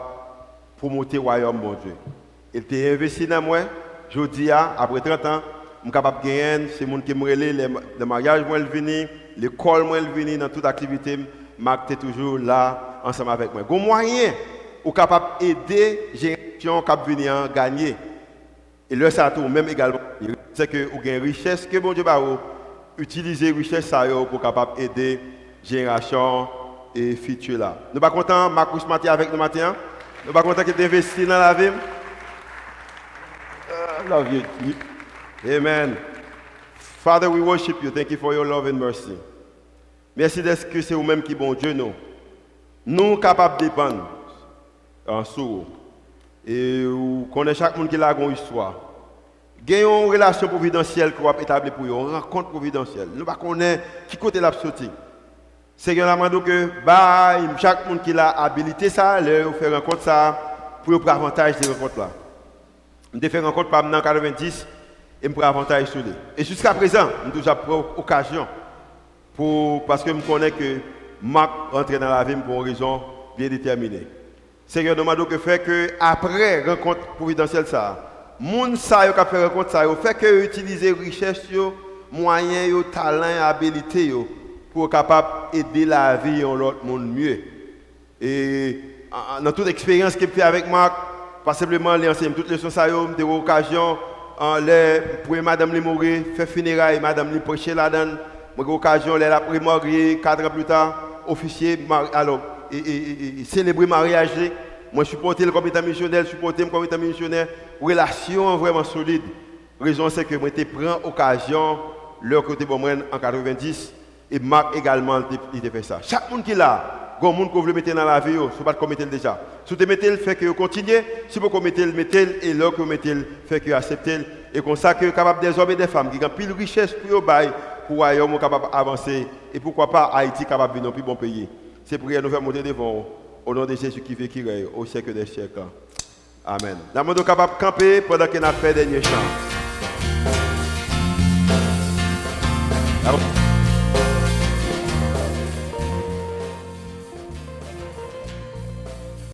promouvoir le royaume bon Dieu. Il t'a investi dans moi, je dis après 30 ans, suis capable de gagner, c'est mon qui me relève, le mariage moi le venu, l'école le venu dans toute activité, Marc tu toujours là ensemble avec moi. Gon moyen ou capable d'aider génération qui venir gagner. Et là ça même également c'est que vous avez une richesse que bon Dieu va utiliser richesse pour capable aider génération et future là. Nous pas content Marcus Maté avec nous matin. Nous pas content qu'il investi dans la vie? I love you. Amen. Father, we worship you. Thank you for your love and mercy. Merci d'être que c'est vous-même qui bon Dieu nous. Nous capables de dépendre. en sourd. Et vous connaissez chaque monde qui a une histoire. A une relation providentielle qu'on va établir pour eux, une rencontre providentielle. Nous ne connaissons pas qui côté la sortie. C'est que nous que bah, chaque monde qui a habilité ça, leur faire rencontre ça pour prendre avantage de ces rencontres-là. Je fait rencontre par en 90 et je prends avantage sur lui. Et jusqu'à présent, je toujours pris occasion parce que je connais que Marc rentre dans la vie pour une raison bien déterminée. Seigneur, demande que fait que après rencontre providentielle ça, moun sa yo fait rencontre ça, yo fait que utiliser richesse yo, moyens yo, talent, habilité yo pour capable aider la vie de l'autre monde mieux. Et dans toute expérience j'ai fait avec Marc, pas simplement les enseigner toutes les choses ça yo, des occasions pour madame Limoré faire funérailles, madame li prêcher là-dedans, j'ai occasion les la mourir 4 ans plus tard, officier alors célébrer mariage. Moi, je supporte le comité missionnaire, je supporte le comité missionnaire. Relation vraiment solide. Raison, c'est que moi, je prends occasion, leur côté bon, en 90, et Marc également, il fait ça. Chaque monde qui est là, y a monde que vous mettez dans la vie, ce n'est pas de mettre déjà. Si vous mettez le fait que vous continuez, si vous mettez le mettez et que vous mettez le fait que vous acceptez. Et comme ça, que capable des hommes et des femmes qui ont plus de richesse pour vous, pour ailleurs, capable d'avancer. Et pourquoi pas Haïti capable de plus bon pays. C'est pour nous faire monter devant au nom de Jésus qui fait qui règne au siècle des siècles. Amen. Nous sommes capables de camper pendant qu'on a fait dernier chant.